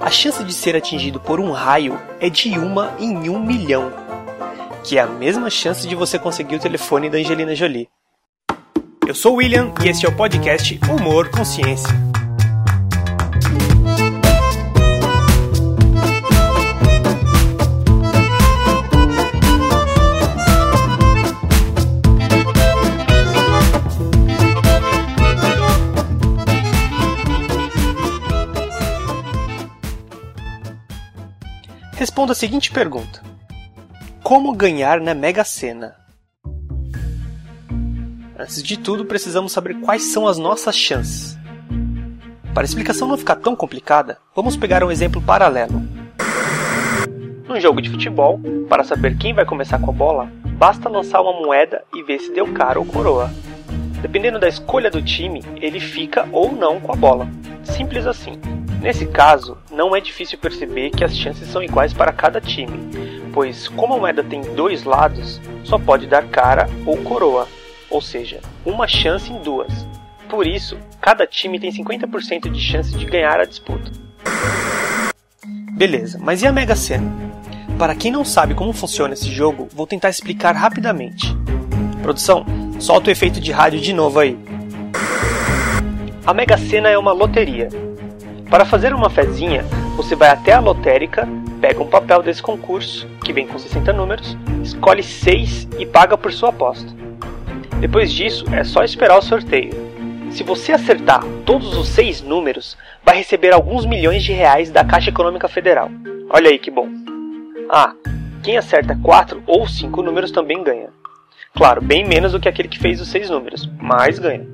a chance de ser atingido por um raio é de uma em um milhão, que é a mesma chance de você conseguir o telefone da Angelina Jolie. Eu sou o William e este é o podcast Humor Consciência. Responda a seguinte pergunta: Como ganhar na Mega Sena? Antes de tudo, precisamos saber quais são as nossas chances. Para a explicação não ficar tão complicada, vamos pegar um exemplo paralelo. Num jogo de futebol, para saber quem vai começar com a bola, basta lançar uma moeda e ver se deu cara ou coroa. Dependendo da escolha do time, ele fica ou não com a bola. Simples assim. Nesse caso, não é difícil perceber que as chances são iguais para cada time, pois como a moeda tem dois lados, só pode dar cara ou coroa, ou seja, uma chance em duas. Por isso, cada time tem 50% de chance de ganhar a disputa. Beleza, mas e a Mega Sena? Para quem não sabe como funciona esse jogo, vou tentar explicar rapidamente. Produção, solta o efeito de rádio de novo aí. A Mega Sena é uma loteria, para fazer uma fezinha, você vai até a lotérica, pega um papel desse concurso, que vem com 60 números, escolhe 6 e paga por sua aposta. Depois disso, é só esperar o sorteio. Se você acertar todos os 6 números, vai receber alguns milhões de reais da Caixa Econômica Federal. Olha aí que bom. Ah, quem acerta 4 ou 5 números também ganha. Claro, bem menos do que aquele que fez os 6 números, mas ganha.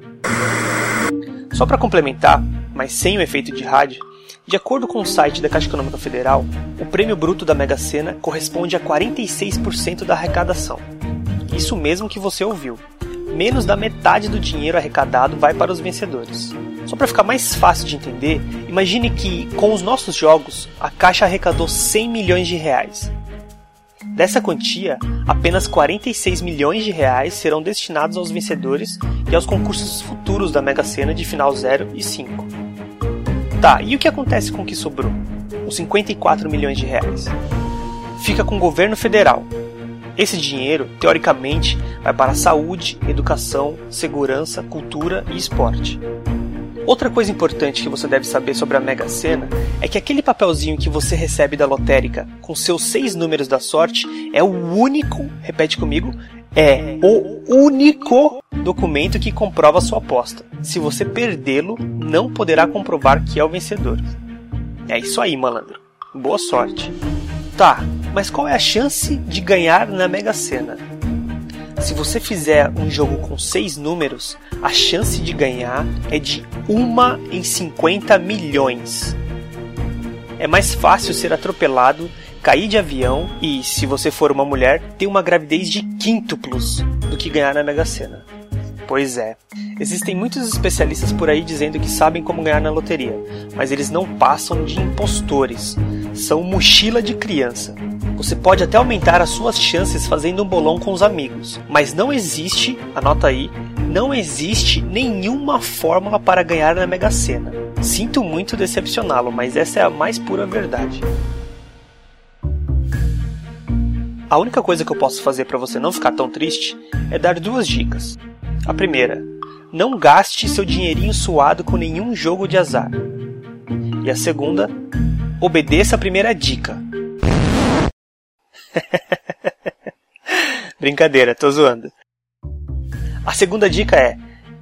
Só para complementar, mas sem o efeito de rádio, de acordo com o site da Caixa Econômica Federal, o prêmio bruto da Mega Sena corresponde a 46% da arrecadação. Isso mesmo que você ouviu. Menos da metade do dinheiro arrecadado vai para os vencedores. Só para ficar mais fácil de entender, imagine que com os nossos jogos a Caixa arrecadou 100 milhões de reais. Dessa quantia, apenas 46 milhões de reais serão destinados aos vencedores e aos concursos futuros da Mega Sena de final 0 e 5. Tá, e o que acontece com o que sobrou? Os 54 milhões de reais. Fica com o governo federal. Esse dinheiro, teoricamente, vai para saúde, educação, segurança, cultura e esporte. Outra coisa importante que você deve saber sobre a Mega Sena é que aquele papelzinho que você recebe da lotérica com seus seis números da sorte é o único, repete comigo, é o único documento que comprova sua aposta. Se você perdê-lo, não poderá comprovar que é o vencedor. É isso aí, malandro. Boa sorte. Tá, mas qual é a chance de ganhar na Mega Sena? Se você fizer um jogo com seis números, a chance de ganhar é de 1 em 50 milhões. É mais fácil ser atropelado, cair de avião e, se você for uma mulher, ter uma gravidez de quíntuplos do que ganhar na Mega Sena. Pois é. Existem muitos especialistas por aí dizendo que sabem como ganhar na loteria, mas eles não passam de impostores. São mochila de criança. Você pode até aumentar as suas chances fazendo um bolão com os amigos, mas não existe, anota aí, não existe nenhuma fórmula para ganhar na Mega Sena. Sinto muito decepcioná-lo, mas essa é a mais pura verdade. A única coisa que eu posso fazer para você não ficar tão triste é dar duas dicas. A primeira, não gaste seu dinheirinho suado com nenhum jogo de azar. E a segunda, obedeça a primeira dica. Brincadeira, tô zoando. A segunda dica é: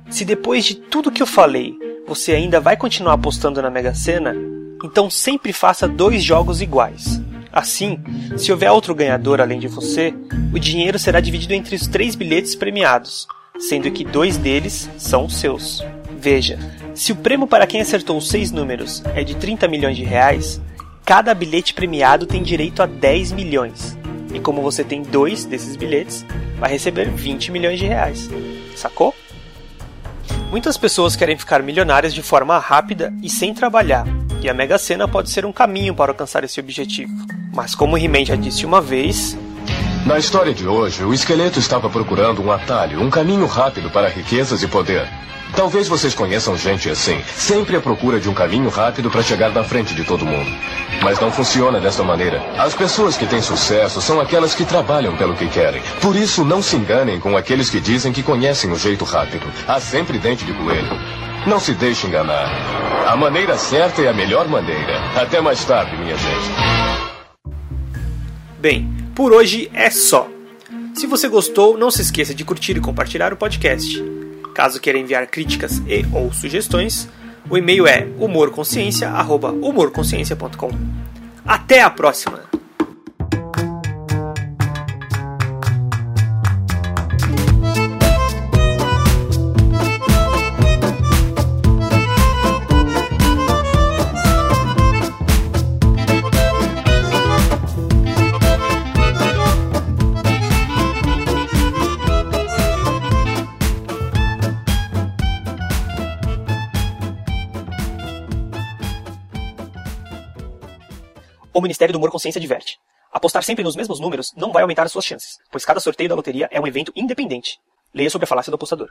se depois de tudo que eu falei, você ainda vai continuar apostando na Mega Sena, então sempre faça dois jogos iguais. Assim, se houver outro ganhador além de você, o dinheiro será dividido entre os três bilhetes premiados, sendo que dois deles são seus. Veja, se o prêmio para quem acertou os seis números é de 30 milhões de reais, cada bilhete premiado tem direito a 10 milhões. E como você tem dois desses bilhetes, vai receber 20 milhões de reais. Sacou? Muitas pessoas querem ficar milionárias de forma rápida e sem trabalhar, e a Mega Sena pode ser um caminho para alcançar esse objetivo. Mas como He-Man já disse uma vez, Na história de hoje, o esqueleto estava procurando um atalho, um caminho rápido para riquezas e poder. Talvez vocês conheçam gente assim, sempre à procura de um caminho rápido para chegar na frente de todo mundo. Mas não funciona desta maneira. As pessoas que têm sucesso são aquelas que trabalham pelo que querem. Por isso, não se enganem com aqueles que dizem que conhecem o jeito rápido. Há sempre dente de coelho. Não se deixe enganar. A maneira certa é a melhor maneira. Até mais tarde, minha gente. Bem, por hoje é só. Se você gostou, não se esqueça de curtir e compartilhar o podcast. Caso queira enviar críticas e ou sugestões, o e-mail é humorconsciência@humorconsciência.com. Até a próxima. O Ministério do Humor Consciência diverte. Apostar sempre nos mesmos números não vai aumentar as suas chances, pois cada sorteio da loteria é um evento independente. Leia sobre a falácia do apostador.